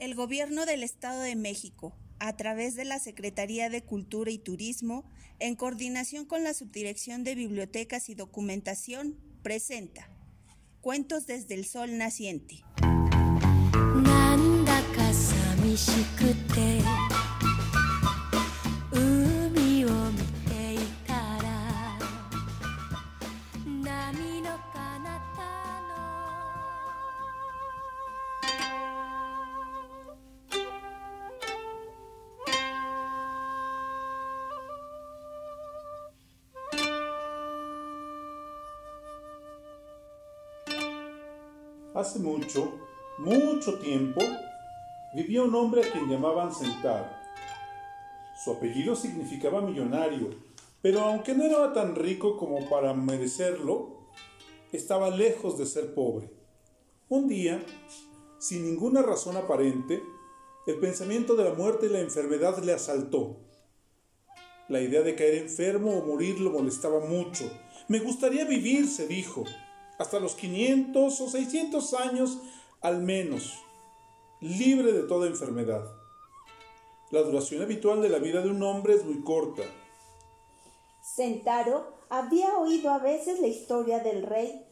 El Gobierno del Estado de México, a través de la Secretaría de Cultura y Turismo, en coordinación con la Subdirección de Bibliotecas y Documentación, presenta Cuentos desde el Sol Naciente. Mucho, mucho tiempo, vivía un hombre a quien llamaban Sentaro. Su apellido significaba millonario, pero aunque no era tan rico como para merecerlo, estaba lejos de ser pobre. Un día, sin ninguna razón aparente, el pensamiento de la muerte y la enfermedad le asaltó. La idea de caer enfermo o morir lo molestaba mucho. Me gustaría vivir, se dijo hasta los 500 o 600 años al menos, libre de toda enfermedad. La duración habitual de la vida de un hombre es muy corta. Sentaro había oído a veces la historia del rey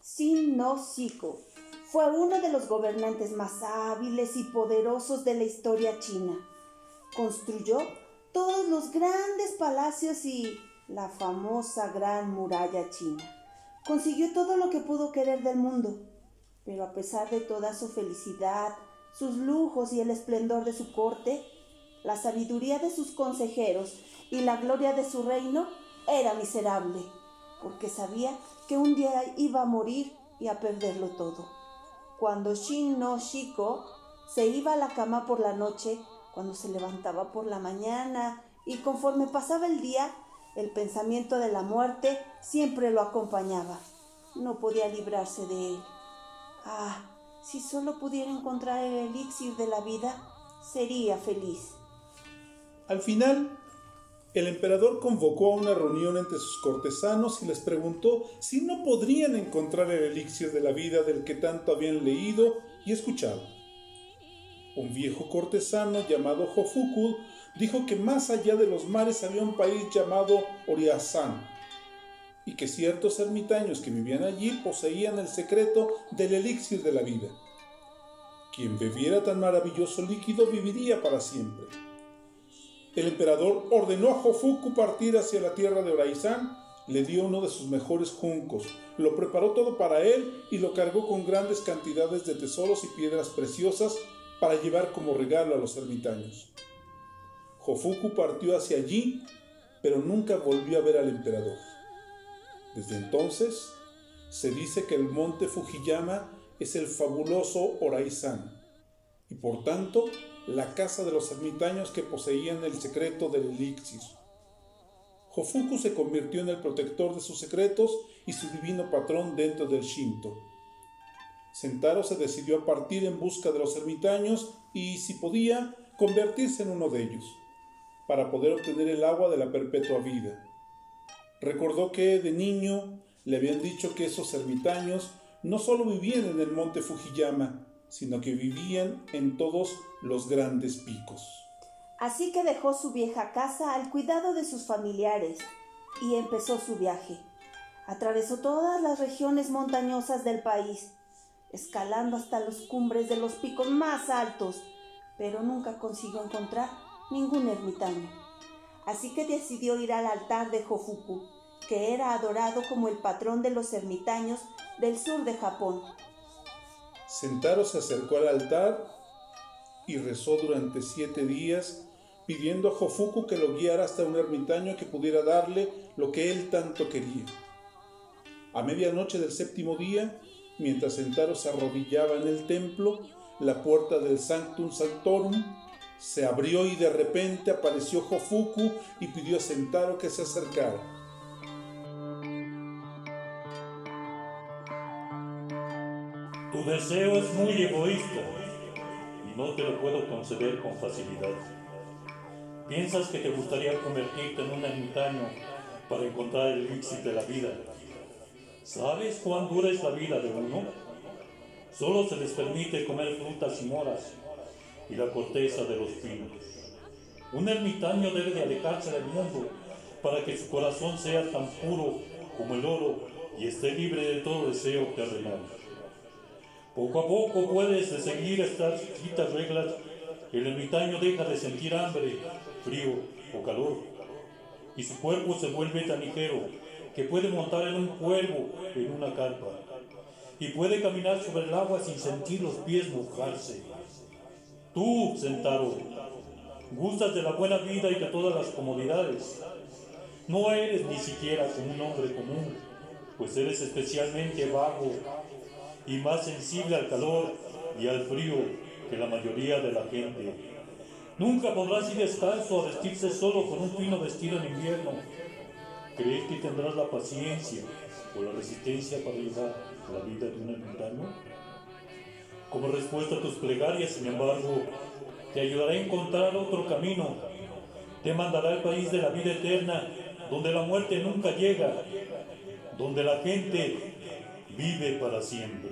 Sin no Fue uno de los gobernantes más hábiles y poderosos de la historia china. Construyó todos los grandes palacios y la famosa Gran Muralla China. Consiguió todo lo que pudo querer del mundo, pero a pesar de toda su felicidad, sus lujos y el esplendor de su corte, la sabiduría de sus consejeros y la gloria de su reino era miserable, porque sabía que un día iba a morir y a perderlo todo. Cuando Shin no Shiko se iba a la cama por la noche, cuando se levantaba por la mañana y conforme pasaba el día, el pensamiento de la muerte siempre lo acompañaba. No podía librarse de él. Ah, si solo pudiera encontrar el elixir de la vida, sería feliz. Al final, el emperador convocó a una reunión entre sus cortesanos y les preguntó si no podrían encontrar el elixir de la vida del que tanto habían leído y escuchado. Un viejo cortesano llamado Hofuku dijo que más allá de los mares había un país llamado Oriasan y que ciertos ermitaños que vivían allí poseían el secreto del elixir de la vida. Quien bebiera tan maravilloso líquido viviría para siempre. El emperador ordenó a Jofuku partir hacia la tierra de Oraizán, le dio uno de sus mejores juncos, lo preparó todo para él y lo cargó con grandes cantidades de tesoros y piedras preciosas para llevar como regalo a los ermitaños. Jofuku partió hacia allí, pero nunca volvió a ver al emperador. Desde entonces, se dice que el monte Fujiyama es el fabuloso Oraizan, y por tanto la casa de los ermitaños que poseían el secreto del elixir. Jofuku se convirtió en el protector de sus secretos y su divino patrón dentro del Shinto. Sentaro se decidió a partir en busca de los ermitaños y, si podía, convertirse en uno de ellos para poder obtener el agua de la perpetua vida. Recordó que de niño le habían dicho que esos ermitaños no solo vivían en el monte Fujiyama, sino que vivían en todos los grandes picos. Así que dejó su vieja casa al cuidado de sus familiares y empezó su viaje. Atravesó todas las regiones montañosas del país, escalando hasta las cumbres de los picos más altos, pero nunca consiguió encontrar ningún ermitaño. Así que decidió ir al altar de Hofuku, que era adorado como el patrón de los ermitaños del sur de Japón. Sentaro se acercó al altar y rezó durante siete días, pidiendo a Hofuku que lo guiara hasta un ermitaño que pudiera darle lo que él tanto quería. A medianoche del séptimo día, mientras Sentaro se arrodillaba en el templo, la puerta del Sanctum Sanctorum se abrió y de repente apareció Jofuku y pidió a Sentaro que se acercara. Tu deseo es muy egoísta y no te lo puedo conceder con facilidad. Piensas que te gustaría convertirte en un ermitaño para encontrar el elixir de la vida. ¿Sabes cuán dura es la vida de uno? Solo se les permite comer frutas y moras y la corteza de los pinos. Un ermitaño debe de alejarse del mundo para que su corazón sea tan puro como el oro y esté libre de todo deseo terrenal. Poco a poco puedes de seguir estas escritas reglas, el ermitaño deja de sentir hambre, frío o calor, y su cuerpo se vuelve tan ligero que puede montar en un cuervo en una carpa, y puede caminar sobre el agua sin sentir los pies mojarse. Tú, Sentaro, gustas de la buena vida y de todas las comodidades. No eres ni siquiera como un hombre común, pues eres especialmente vago y más sensible al calor y al frío que la mayoría de la gente. Nunca podrás ir descalzo a vestirse solo con un fino vestido en invierno. ¿Crees que tendrás la paciencia o la resistencia para llevar la vida de un ermitaño? Como respuesta a tus plegarias, sin embargo, te ayudará a encontrar otro camino. Te mandará al país de la vida eterna, donde la muerte nunca llega, donde la gente vive para siempre.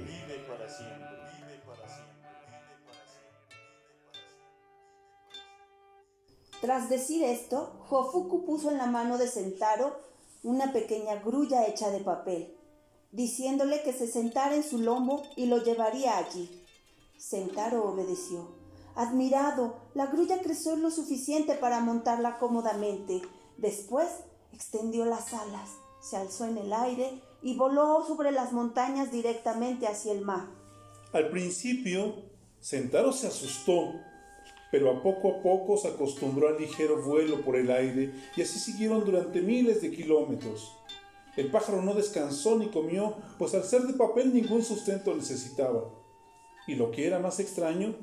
Tras decir esto, Jofuku puso en la mano de Sentaro una pequeña grulla hecha de papel, diciéndole que se sentara en su lomo y lo llevaría allí. Sentaro obedeció. Admirado, la grulla creció lo suficiente para montarla cómodamente. Después extendió las alas, se alzó en el aire y voló sobre las montañas directamente hacia el mar. Al principio, Sentaro se asustó, pero a poco a poco se acostumbró al ligero vuelo por el aire y así siguieron durante miles de kilómetros. El pájaro no descansó ni comió, pues al ser de papel ningún sustento necesitaba. Y lo que era más extraño,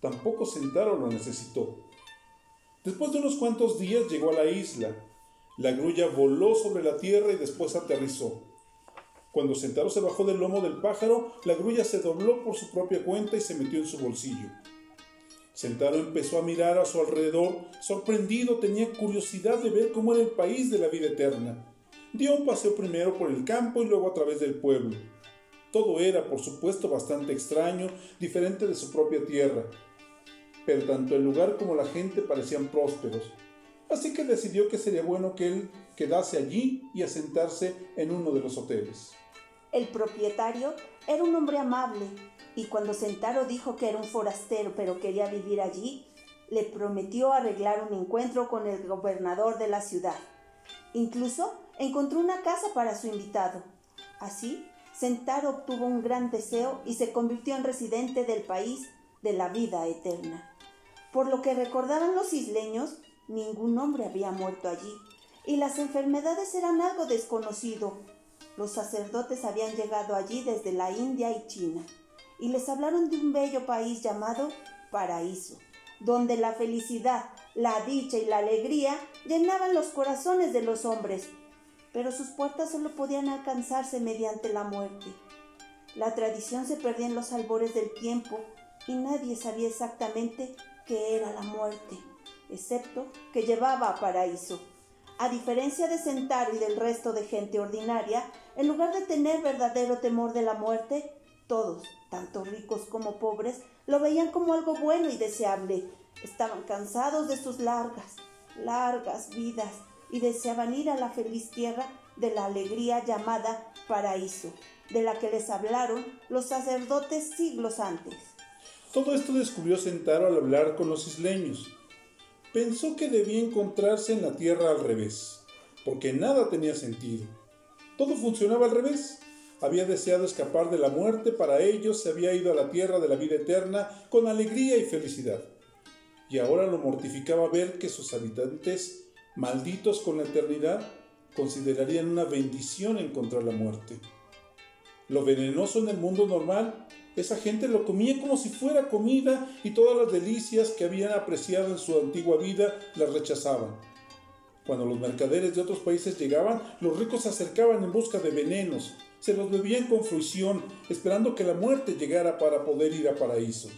tampoco Sentaro lo necesitó. Después de unos cuantos días llegó a la isla. La grulla voló sobre la tierra y después aterrizó. Cuando Sentaro se bajó del lomo del pájaro, la grulla se dobló por su propia cuenta y se metió en su bolsillo. Sentaro empezó a mirar a su alrededor, sorprendido, tenía curiosidad de ver cómo era el país de la vida eterna. Dio un paseo primero por el campo y luego a través del pueblo. Todo era, por supuesto, bastante extraño, diferente de su propia tierra. Pero tanto el lugar como la gente parecían prósperos. Así que decidió que sería bueno que él quedase allí y asentarse en uno de los hoteles. El propietario era un hombre amable y cuando Sentaro dijo que era un forastero pero quería vivir allí, le prometió arreglar un encuentro con el gobernador de la ciudad. Incluso encontró una casa para su invitado. Así, Sentaro obtuvo un gran deseo y se convirtió en residente del país de la vida eterna. Por lo que recordaban los isleños, ningún hombre había muerto allí, y las enfermedades eran algo desconocido. Los sacerdotes habían llegado allí desde la India y China, y les hablaron de un bello país llamado Paraíso, donde la felicidad, la dicha y la alegría llenaban los corazones de los hombres, pero sus puertas solo podían alcanzarse mediante la muerte. La tradición se perdía en los albores del tiempo y nadie sabía exactamente qué era la muerte, excepto que llevaba a paraíso. A diferencia de Sentaro y del resto de gente ordinaria, en lugar de tener verdadero temor de la muerte, todos, tanto ricos como pobres, lo veían como algo bueno y deseable. Estaban cansados de sus largas, largas vidas y deseaban ir a la feliz tierra de la alegría llamada paraíso, de la que les hablaron los sacerdotes siglos antes. Todo esto descubrió Sentaro al hablar con los isleños. Pensó que debía encontrarse en la tierra al revés, porque nada tenía sentido. Todo funcionaba al revés. Había deseado escapar de la muerte, para ello se había ido a la tierra de la vida eterna con alegría y felicidad. Y ahora lo mortificaba ver que sus habitantes malditos con la eternidad, considerarían una bendición encontrar la muerte. Lo venenoso en el mundo normal, esa gente lo comía como si fuera comida y todas las delicias que habían apreciado en su antigua vida las rechazaban. Cuando los mercaderes de otros países llegaban, los ricos se acercaban en busca de venenos, se los bebían con fruición, esperando que la muerte llegara para poder ir a paraíso.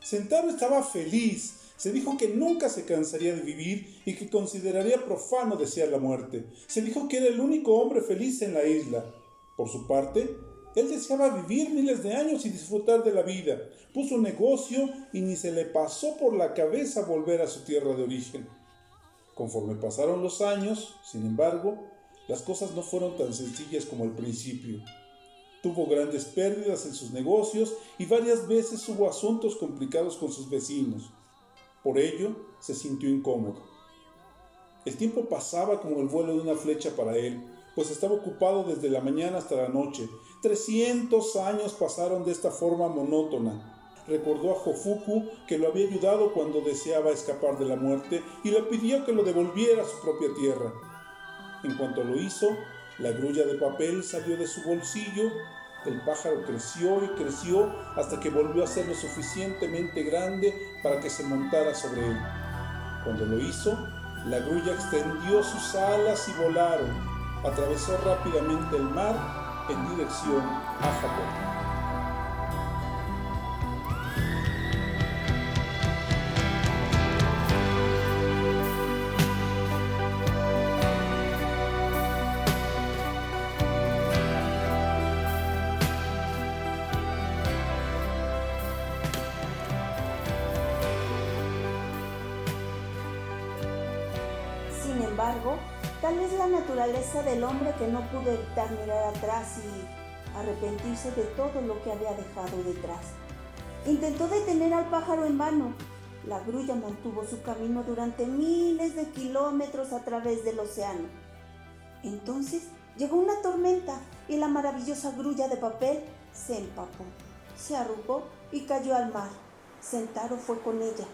Sentado estaba feliz, se dijo que nunca se cansaría de vivir y que consideraría profano desear la muerte. Se dijo que era el único hombre feliz en la isla. Por su parte, Él deseaba vivir miles de años y disfrutar de la vida. Puso un negocio y ni se le pasó por la cabeza volver a su tierra de origen. Conforme pasaron los años, sin embargo, las cosas no fueron tan sencillas como al principio. Tuvo grandes pérdidas en sus negocios y varias veces hubo asuntos complicados con sus vecinos. Por ello, se sintió incómodo. El tiempo pasaba como el vuelo de una flecha para él pues estaba ocupado desde la mañana hasta la noche. 300 años pasaron de esta forma monótona. Recordó a Jofuku que lo había ayudado cuando deseaba escapar de la muerte y le pidió que lo devolviera a su propia tierra. En cuanto lo hizo, la grulla de papel salió de su bolsillo, el pájaro creció y creció hasta que volvió a ser lo suficientemente grande para que se montara sobre él. Cuando lo hizo, la grulla extendió sus alas y volaron atravesó rápidamente el mar en dirección a Japón. Tal es la naturaleza del hombre que no pudo evitar mirar atrás y arrepentirse de todo lo que había dejado detrás. Intentó detener al pájaro en vano. La grulla mantuvo su camino durante miles de kilómetros a través del océano. Entonces llegó una tormenta y la maravillosa grulla de papel se empapó, se arrugó y cayó al mar. Sentaro fue con ella,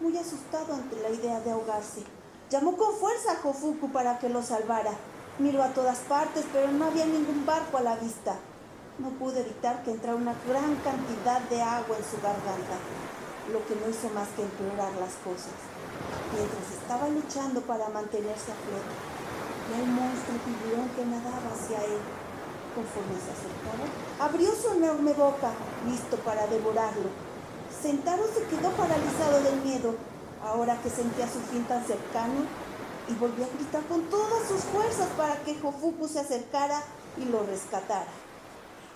muy asustado ante la idea de ahogarse. Llamó con fuerza a Jofuku para que lo salvara. Miró a todas partes, pero no había ningún barco a la vista. No pudo evitar que entrara una gran cantidad de agua en su garganta, lo que no hizo más que empeorar las cosas. Mientras estaba luchando para mantenerse a flote, el monstruo tiburón que nadaba hacia él. Conforme se acercaba, abrió su enorme boca, listo para devorarlo. Sentaro se quedó paralizado del miedo ahora que sentía su fin tan cercano, y volvió a gritar con todas sus fuerzas para que Jofuku se acercara y lo rescatara.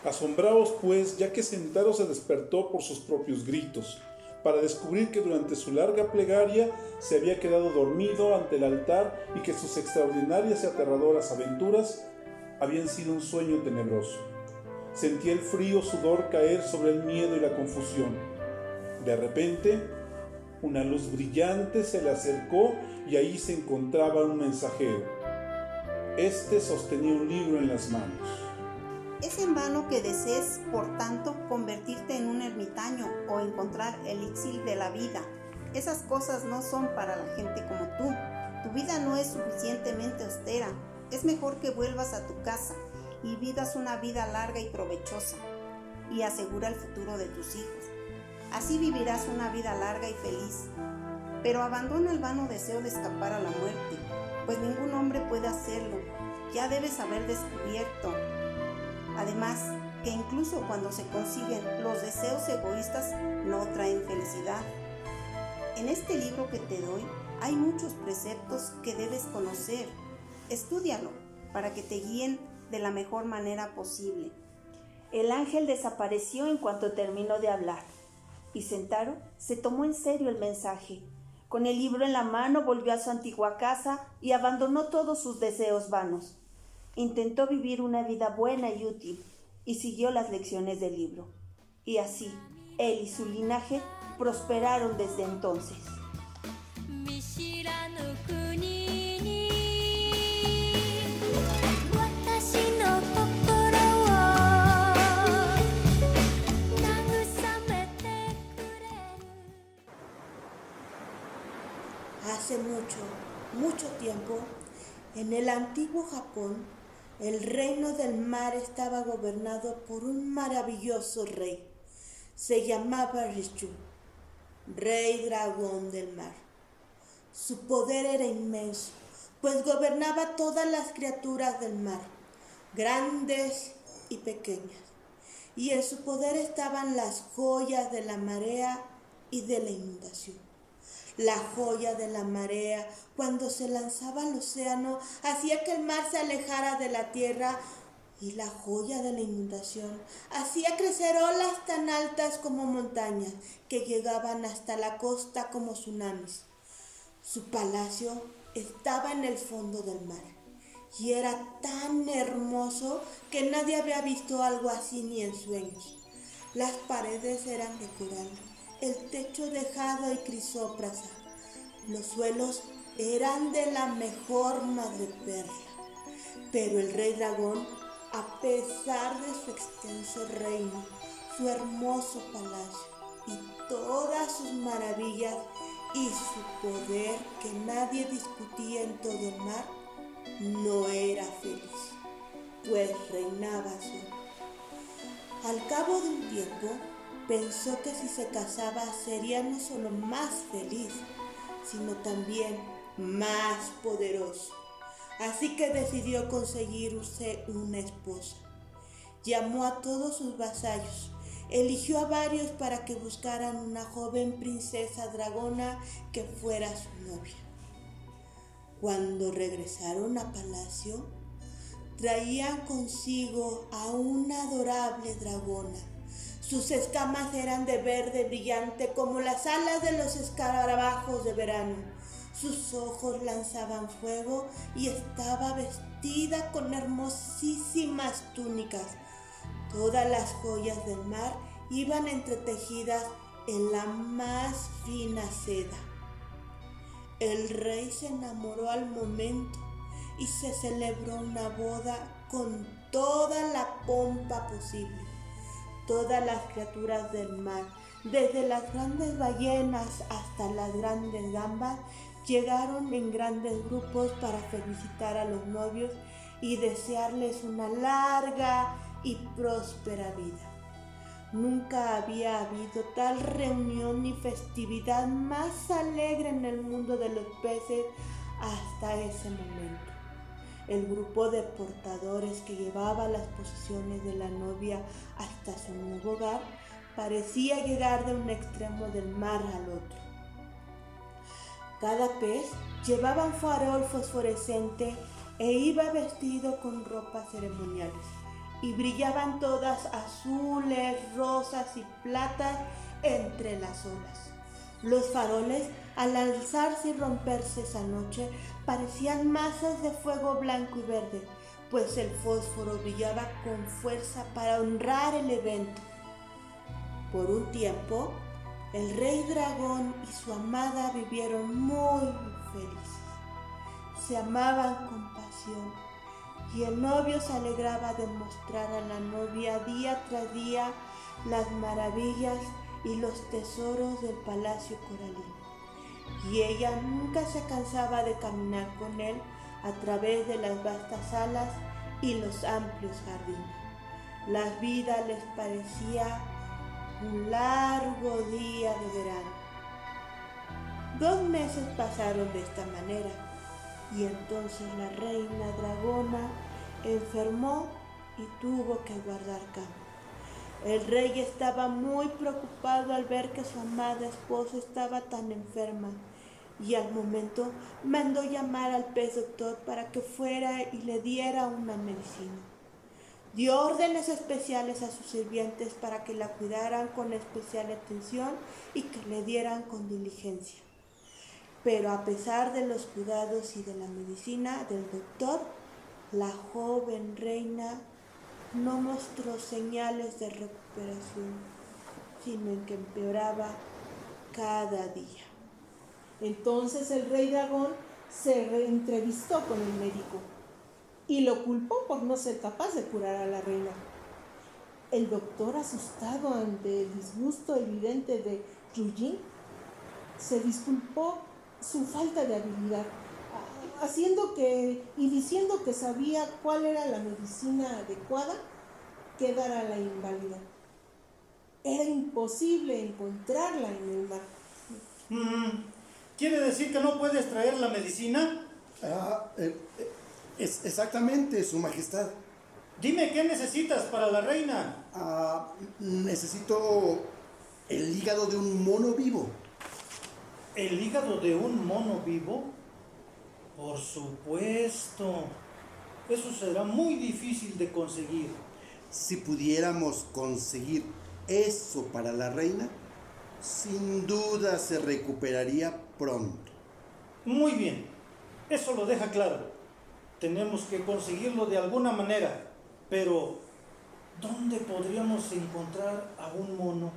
Asombraos pues, ya que Sentaro se despertó por sus propios gritos, para descubrir que durante su larga plegaria se había quedado dormido ante el altar y que sus extraordinarias y aterradoras aventuras habían sido un sueño tenebroso. Sentía el frío sudor caer sobre el miedo y la confusión. De repente, una luz brillante se le acercó y ahí se encontraba un mensajero. Este sostenía un libro en las manos. Es en vano que desees, por tanto, convertirte en un ermitaño o encontrar el elixir de la vida. Esas cosas no son para la gente como tú. Tu vida no es suficientemente austera. Es mejor que vuelvas a tu casa y vivas una vida larga y provechosa y asegura el futuro de tus hijos. Así vivirás una vida larga y feliz. Pero abandona el vano deseo de escapar a la muerte, pues ningún hombre puede hacerlo. Ya debes haber descubierto. Además, que incluso cuando se consiguen, los deseos egoístas no traen felicidad. En este libro que te doy hay muchos preceptos que debes conocer. Estúdialo para que te guíen de la mejor manera posible. El ángel desapareció en cuanto terminó de hablar y Sentaro se tomó en serio el mensaje. Con el libro en la mano volvió a su antigua casa y abandonó todos sus deseos vanos. Intentó vivir una vida buena y útil y siguió las lecciones del libro. Y así, él y su linaje prosperaron desde entonces. Hace mucho, mucho tiempo, en el antiguo Japón, el reino del mar estaba gobernado por un maravilloso rey. Se llamaba Rishu, rey dragón del mar. Su poder era inmenso, pues gobernaba todas las criaturas del mar, grandes y pequeñas. Y en su poder estaban las joyas de la marea y de la inundación la joya de la marea, cuando se lanzaba al océano, hacía que el mar se alejara de la tierra y la joya de la inundación hacía crecer olas tan altas como montañas que llegaban hasta la costa como tsunamis. Su palacio estaba en el fondo del mar y era tan hermoso que nadie había visto algo así ni en sueños. Las paredes eran de coral, el techo de jade y crisóprasa, los suelos eran de la mejor madreperla, pero el rey dragón a pesar de su extenso reino, su hermoso palacio y todas sus maravillas y su poder que nadie discutía en todo el mar, no era feliz, pues reinaba solo. Al cabo de un tiempo, pensó que si se casaba sería no solo más feliz, sino también más poderoso. Así que decidió conseguirse una esposa. Llamó a todos sus vasallos, eligió a varios para que buscaran una joven princesa dragona que fuera su novia. Cuando regresaron a palacio, traían consigo a una adorable dragona. Sus escamas eran de verde brillante como las alas de los escarabajos de verano sus ojos lanzaban fuego y estaba vestida con hermosísimas túnicas. Todas las joyas del mar iban entretejidas en la más fina seda. El rey se enamoró al momento y se celebró una boda con toda la pompa posible. Todas las criaturas del mar, desde las grandes ballenas hasta las grandes gambas, llegaron en grandes grupos para felicitar a los novios y desearles una larga y próspera vida. Nunca había habido tal reunión ni festividad más alegre en el mundo de los peces hasta ese momento. El grupo de portadores que llevaba las posesiones de la novia hasta su nuevo hogar parecía llegar de un extremo del mar al otro. Cada pez llevaba un farol fosforescente e iba vestido con ropas ceremoniales y brillaban todas azules, rosas y platas entre las olas. Los faroles, al alzarse y romperse esa noche, parecían masas de fuego blanco y verde, pues el fósforo brillaba con fuerza para honrar el evento. Por un tiempo, el rey dragón y su amada vivieron muy felices. Se amaban con pasión y el novio se alegraba de mostrar a la novia día tras día las maravillas y los tesoros del palacio coralino. Y ella nunca se cansaba de caminar con él a través de las vastas salas y los amplios jardines. La vida les parecía un largo día de verano. Dos meses pasaron de esta manera y entonces la reina dragona enfermó y tuvo que guardar cama. El rey estaba muy preocupado al ver que su amada esposa estaba tan enferma y al momento mandó llamar al pez doctor para que fuera y le diera una medicina. Dio órdenes especiales a sus sirvientes para que la cuidaran con especial atención y que le dieran con diligencia. Pero a pesar de los cuidados y de la medicina del doctor, la joven reina no mostró señales de recuperación, sino en que empeoraba cada día. Entonces el rey dragón se entrevistó con el médico y lo culpó por no ser capaz de curar a la reina. El doctor, asustado ante el disgusto evidente de Yujin, se disculpó su falta de habilidad, haciendo que y diciendo que sabía cuál era la medicina adecuada que dar a la inválida. Era imposible encontrarla en el mar. Mm, ¿Quiere decir que no puedes traer la medicina? Ah, eh, eh, es exactamente, Su Majestad. Dime qué necesitas para la reina. Ah, necesito el hígado de un mono vivo. ¿El hígado de un mono vivo? Por supuesto. Eso será muy difícil de conseguir. Si pudiéramos conseguir eso para la reina, sin duda se recuperaría pronto. Muy bien, eso lo deja claro. Tenemos que conseguirlo de alguna manera, pero ¿dónde podríamos encontrar a un mono?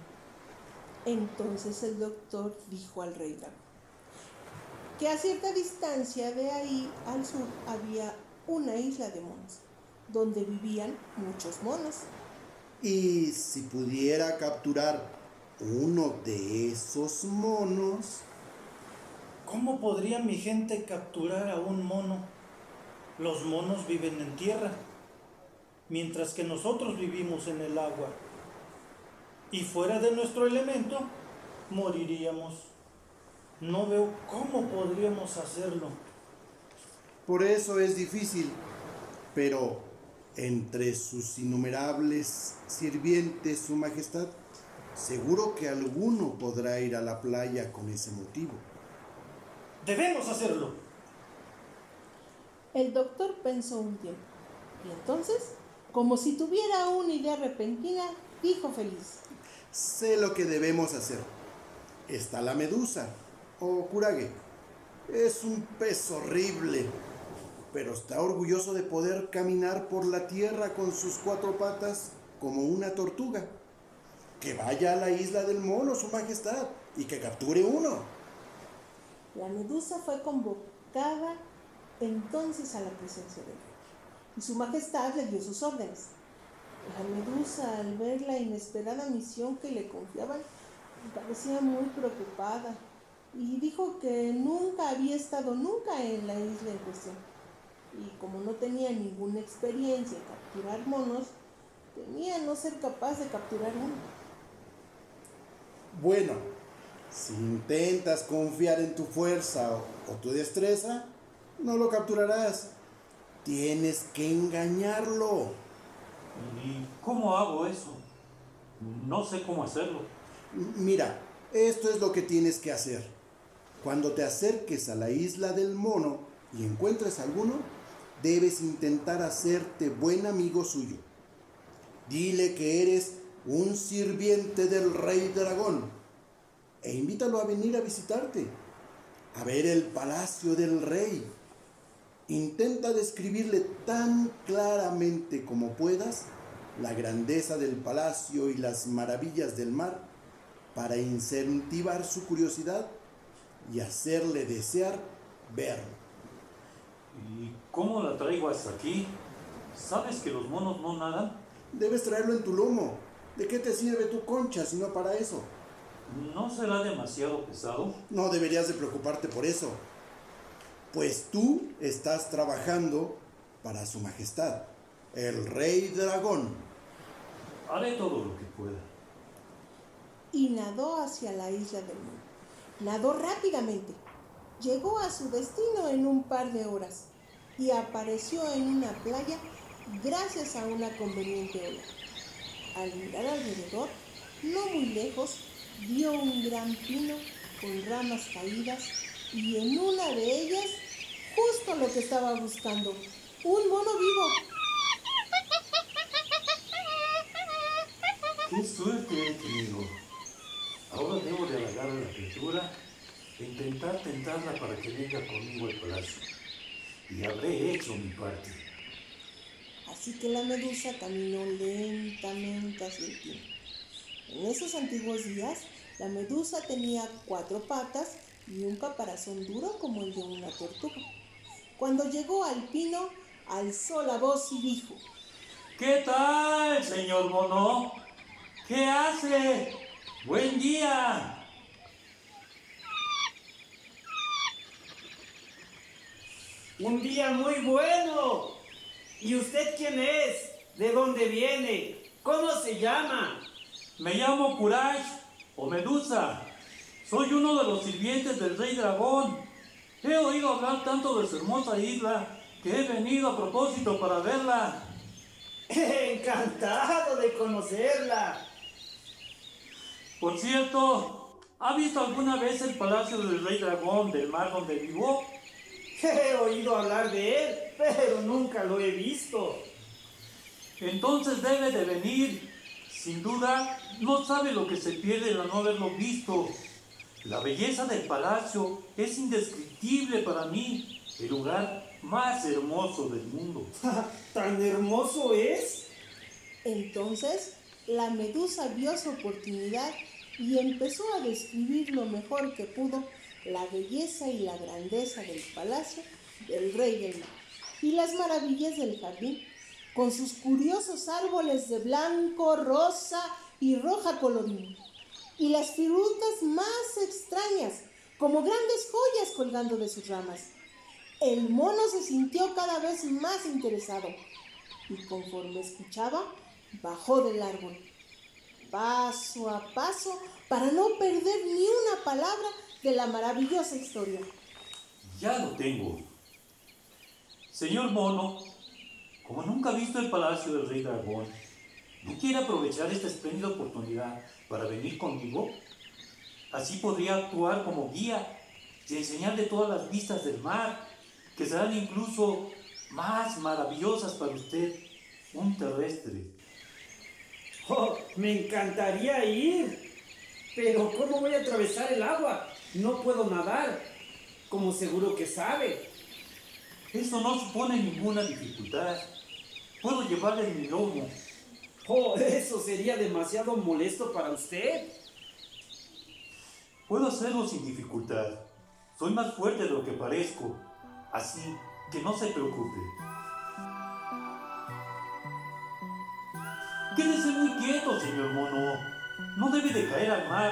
Entonces el doctor dijo al rey Dragón que a cierta distancia de ahí al sur había una isla de monos, donde vivían muchos monos. Y si pudiera capturar uno de esos monos, ¿Cómo podría mi gente capturar a un mono? Los monos viven en tierra, mientras que nosotros vivimos en el agua. Y fuera de nuestro elemento, moriríamos. No veo cómo podríamos hacerlo. por eso es difícil, pero entre sus innumerables sirvientes, Su Majestad, seguro que alguno podrá ir a la playa con ese motivo. Debemos hacerlo. El doctor pensó un tiempo y entonces, como si tuviera una idea repentina, dijo feliz. Sé lo que debemos hacer. Está la medusa, o curage. Es un pez horrible, pero está orgulloso de poder caminar por la tierra con sus cuatro patas como una tortuga. Que vaya a la isla del mono, su majestad, y que capture uno. La medusa fue convocada entonces a la presencia del rey y su majestad le dio sus órdenes. La medusa, al ver la inesperada misión que le confiaban, parecía muy preocupada y dijo que nunca había estado nunca en la isla en cuestión. Y como no tenía ninguna experiencia en capturar monos, temía no ser capaz de capturar uno. Bueno, si intentas confiar en tu fuerza o, o tu destreza, no lo capturarás. Tienes que engañarlo. ¿Y cómo hago eso? No sé cómo hacerlo. M- Mira, esto es lo que tienes que hacer. Cuando te acerques a la isla del mono y encuentres alguno, debes intentar hacerte buen amigo suyo. Dile que eres un sirviente del rey dragón e invítalo a venir a visitarte, a ver el palacio del rey. Intenta describirle tan claramente como puedas la grandeza del palacio y las maravillas del mar para incentivar su curiosidad y hacerle desear verlo. ¿Y cómo la traigo hasta aquí? ¿Sabes que los monos no nadan? Debes traerlo en tu lomo. ¿De qué te sirve tu concha si no para eso? ¿No será demasiado pesado? No deberías de preocuparte por eso, pues tú estás trabajando para su majestad, el rey dragón. Haré todo lo que pueda. y nadó hacia la isla del mono. Nadó rápidamente. Llegó a su destino en un par de horas y apareció en una playa gracias a una conveniente ola. Al mirar alrededor, no muy lejos, vio un gran pino con ramas caídas y en una de ellas justo lo que estaba buscando, un mono vivo. ¡Qué suerte he! Ahora debo de halagar a la criatura e intentar tentarla para que venga conmigo al palacio. Y habré hecho mi parte. Así que la medusa caminó lentamente hacia el pino. En esos antiguos días, la medusa tenía cuatro patas y un caparazón duro como el de una tortuga. Cuando llegó al pino, alzó la voz y dijo, ¿Qué tal, señor mono? ¿Qué hace? Buen día. Un día muy bueno. ¿Y usted quién es? ¿De dónde viene? ¿Cómo se llama? Me llamo Courage o Medusa. Soy uno de los sirvientes del rey dragón. He oído hablar tanto de su hermosa isla que he venido a propósito para verla. Encantado de conocerla. Por cierto, ¿ha visto alguna vez el palacio del rey dragón del mar donde vivo? He oído hablar de él, pero nunca lo he visto. Entonces debe de venir. Sin duda, no sabe lo que se pierde al no haberlo visto. La belleza del palacio es indescriptible para mí. El lugar más hermoso del mundo. ¿Tan hermoso es? Entonces, la medusa vio su oportunidad y empezó a describir lo mejor que pudo la belleza y la grandeza del palacio del rey del mar y las maravillas del jardín, con sus curiosos árboles de blanco, rosa y roja colorín, y las frutas más extrañas, como grandes joyas colgando de sus ramas. El mono se sintió cada vez más interesado y conforme escuchaba, bajó del árbol, paso a paso, para no perder ni una palabra de la maravillosa historia. Ya lo tengo. Señor Mono, como nunca ha visto el palacio del rey dragón, ¿no quiere aprovechar esta espléndida oportunidad para venir conmigo? Así podría actuar como guía y enseñarle todas las vistas del mar, que serán incluso más maravillosas para usted, un terrestre. Oh, me encantaría ir. Pero ¿cómo voy a atravesar el agua? No puedo nadar, como seguro que sabe. Eso no supone ninguna dificultad. Puedo llevarle mi lomo. Oh, eso sería demasiado molesto para usted. Puedo hacerlo sin dificultad. Soy más fuerte de lo que parezco. Así que no se preocupe. Quédese muy quieto, señor mono. No debe de caer al mar.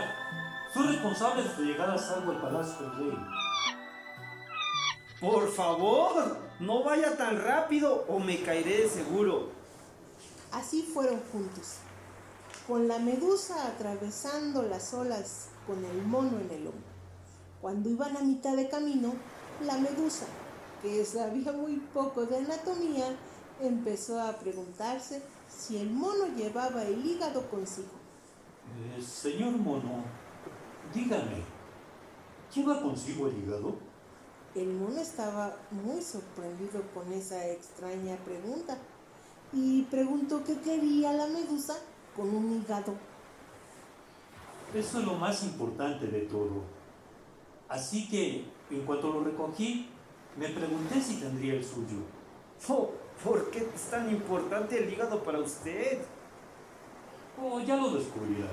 Soy responsable de su llegada a salvo al palacio del rey. Por favor, no vaya tan rápido o me caeré de seguro. Así fueron juntos, con la medusa atravesando las olas con el mono en el hombro. Cuando iban a mitad de camino, la medusa, que sabía muy poco de anatomía, empezó a preguntarse si el mono llevaba el hígado consigo. Eh, señor mono, dígame, ¿lleva consigo el hígado? El mono estaba muy sorprendido con esa extraña pregunta y preguntó qué quería la medusa con un hígado. Eso es lo más importante de todo. Así que, en cuanto lo recogí, me pregunté si tendría el suyo. Oh, ¿Por qué es tan importante el hígado para usted? Oh, ya lo descubrirá.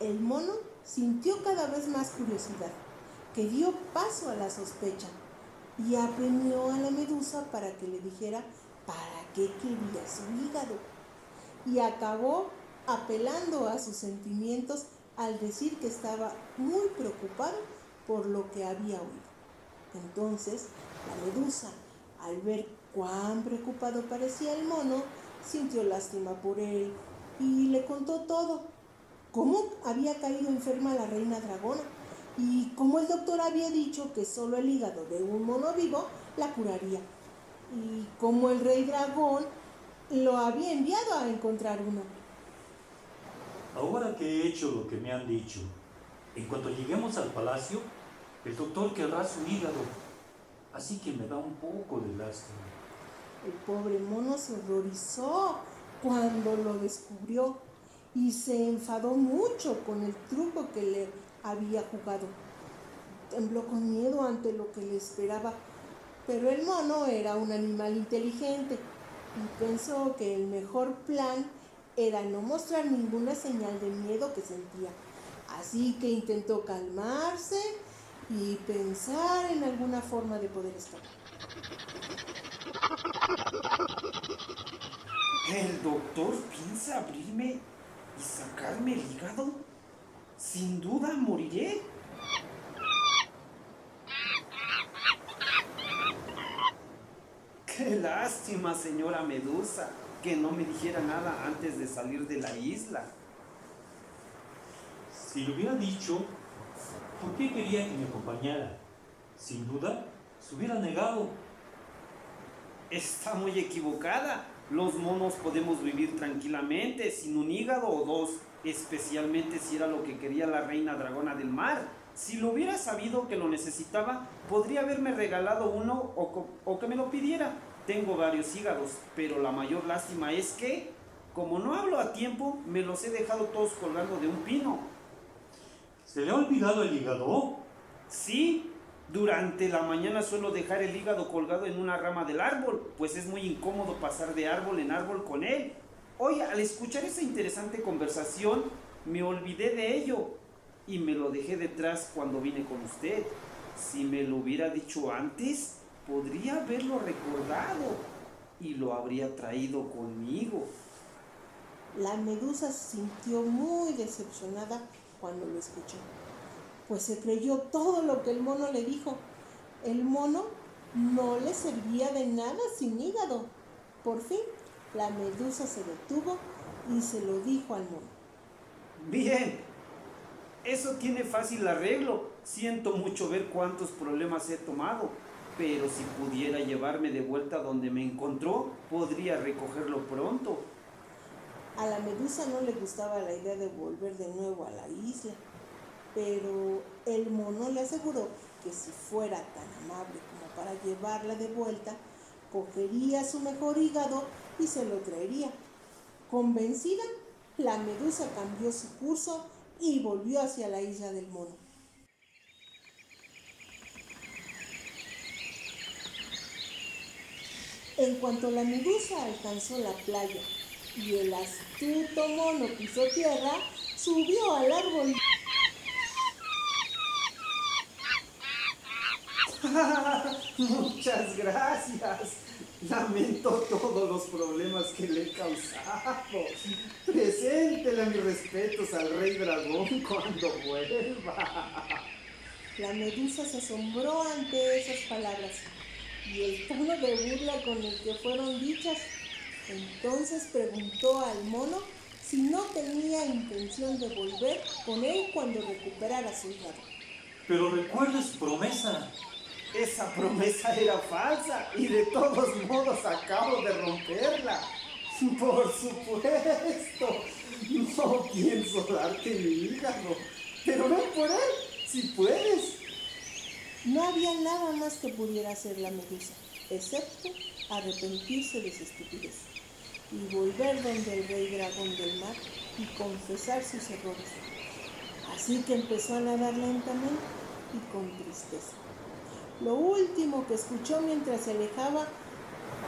El mono sintió cada vez más curiosidad, que dio paso a la sospecha, y apremió a la medusa para que le dijera para qué quería su hígado. Y acabó apelando a sus sentimientos al decir que estaba muy preocupado por lo que había oído. Entonces, la medusa, al ver cuán preocupado parecía el mono, sintió lástima por él y le contó todo. Cómo había caído enferma la reina dragona y cómo el doctor había dicho que solo el hígado de un mono vivo la curaría. Y cómo el rey dragón lo había enviado a encontrar uno. Ahora que he hecho lo que me han dicho, en cuanto lleguemos al palacio, el doctor querrá su hígado. Así que me da un poco de lástima. El pobre mono se horrorizó cuando lo descubrió y se enfadó mucho con el truco que le había jugado. Tembló con miedo ante lo que le esperaba, pero el mono era un animal inteligente y pensó que el mejor plan era no mostrar ninguna señal de miedo que sentía. Así que intentó calmarse y pensar en alguna forma de poder escapar. ¿El doctor piensa abrirme y sacarme el hígado? Sin duda moriré. Qué lástima, señora Medusa, que no me dijera nada antes de salir de la isla. Si lo hubiera dicho, ¿por qué quería que me acompañara? Sin duda, se hubiera negado. Está muy equivocada. Los monos podemos vivir tranquilamente sin un hígado o dos, especialmente si era lo que quería la reina dragona del mar. Si lo hubiera sabido que lo necesitaba, podría haberme regalado uno o, o que me lo pidiera. Tengo varios hígados, pero la mayor lástima es que, como no hablo a tiempo, me los he dejado todos colgando de un pino. ¿Se le ha olvidado el hígado? Sí, durante la mañana suelo dejar el hígado colgado en una rama del árbol, pues es muy incómodo pasar de árbol en árbol con él. Hoy, al escuchar esa interesante conversación, me olvidé de ello y me lo dejé detrás cuando vine con usted. Si me lo hubiera dicho antes, podría haberlo recordado y lo habría traído conmigo. La medusa se sintió muy decepcionada cuando lo escuchó, pues se creyó todo lo que el mono le dijo. El mono no le servía de nada sin hígado. Por fin, la medusa se detuvo y se lo dijo al mono. Bien, eso tiene fácil arreglo. Siento mucho ver cuántos problemas he tomado, pero si pudiera llevarme de vuelta donde me encontró, podría recogerlo pronto. A la medusa no le gustaba la idea de volver de nuevo a la isla, pero el mono le aseguró que si fuera tan amable como para llevarla de vuelta, cogería su mejor hígado y se lo traería. Convencida, la medusa cambió su curso y volvió hacia la isla del mono. En cuanto la medusa alcanzó la playa y el astuto mono pisó tierra, subió al árbol. Muchas gracias. Lamento todos los problemas que le he causado. Preséntele mis respetos al rey dragón cuando vuelva. La medusa se asombró ante esas palabras y el tono de burla con el que fueron dichas. Entonces preguntó al mono si no tenía intención de volver con él cuando recuperara su hígado. Pero recuerda su promesa. Esa promesa era falsa y de todos modos acabo de romperla. Por supuesto, no pienso darte mi hígado, pero ven por él, si puedes. No había nada más que pudiera hacer la medusa, excepto arrepentirse de su estupidez y volver donde el rey dragón del mar y confesar sus errores. Así que empezó a nadar lentamente y con tristeza. Lo último que escuchó mientras se alejaba,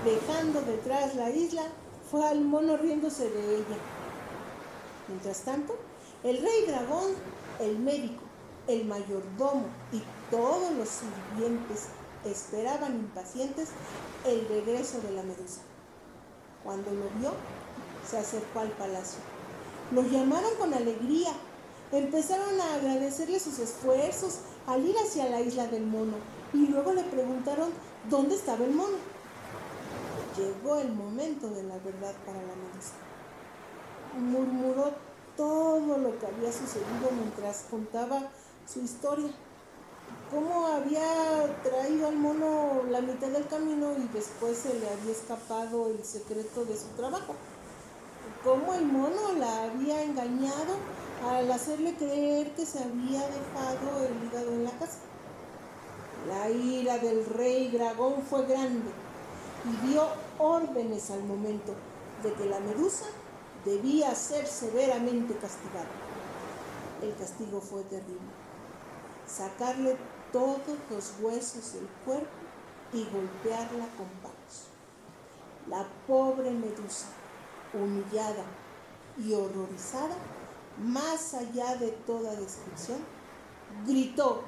dejando detrás la isla, fue al mono riéndose de ella. Mientras tanto, el rey dragón, el médico, el mayordomo y todos los sirvientes esperaban impacientes el regreso de la medusa. Cuando lo vio, se acercó al palacio. Lo llamaron con alegría. Empezaron a agradecerle sus esfuerzos al ir hacia la isla del mono y luego le preguntaron dónde estaba el mono. Llegó el momento de la verdad para la medusa. Murmuró todo lo que había sucedido mientras contaba su historia. Cómo había traído al mono la mitad del camino y después se le había escapado el secreto de su trabajo. Cómo el mono la había engañado al hacerle creer que se había dejado el hígado en la casa. La ira del rey dragón fue grande y dio órdenes al momento de que la medusa debía ser severamente castigada. El castigo fue terrible. Sacarle todos los huesos del cuerpo y golpearla con palos. La pobre medusa, humillada y horrorizada, más allá de toda descripción, gritó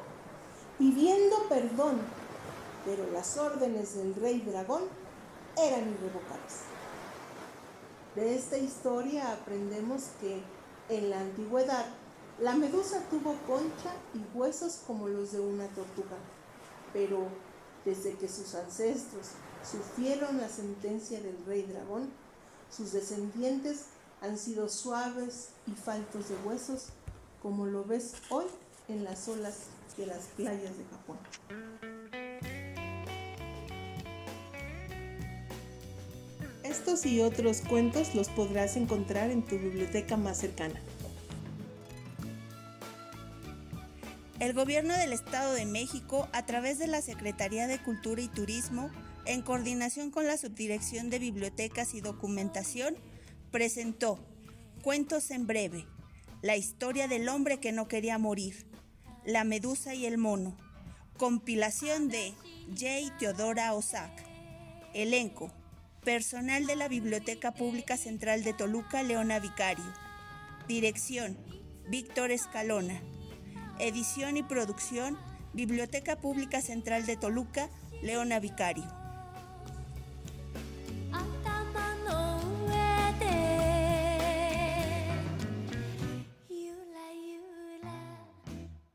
pidiendo perdón, pero las órdenes del rey dragón eran irrevocables. De esta historia aprendemos que en la antigüedad la medusa tuvo concha y huesos como los de una tortuga, pero desde que sus ancestros sufrieron la sentencia del rey dragón, sus descendientes han sido suaves y faltos de huesos, como lo ves hoy en las olas de las playas de Japón. Estos y otros cuentos los podrás encontrar en tu biblioteca más cercana. El Gobierno del Estado de México, a través de la Secretaría de Cultura y Turismo, en coordinación con la Subdirección de Bibliotecas y Documentación, presentó Cuentos en breve, la historia del hombre que no quería morir, La Medusa y el Mono, compilación de J. Teodora Osak, elenco, personal de la Biblioteca Pública Central de Toluca, Leona Vicario, dirección, Víctor Escalona, edición y producción, Biblioteca Pública Central de Toluca, Leona Vicario.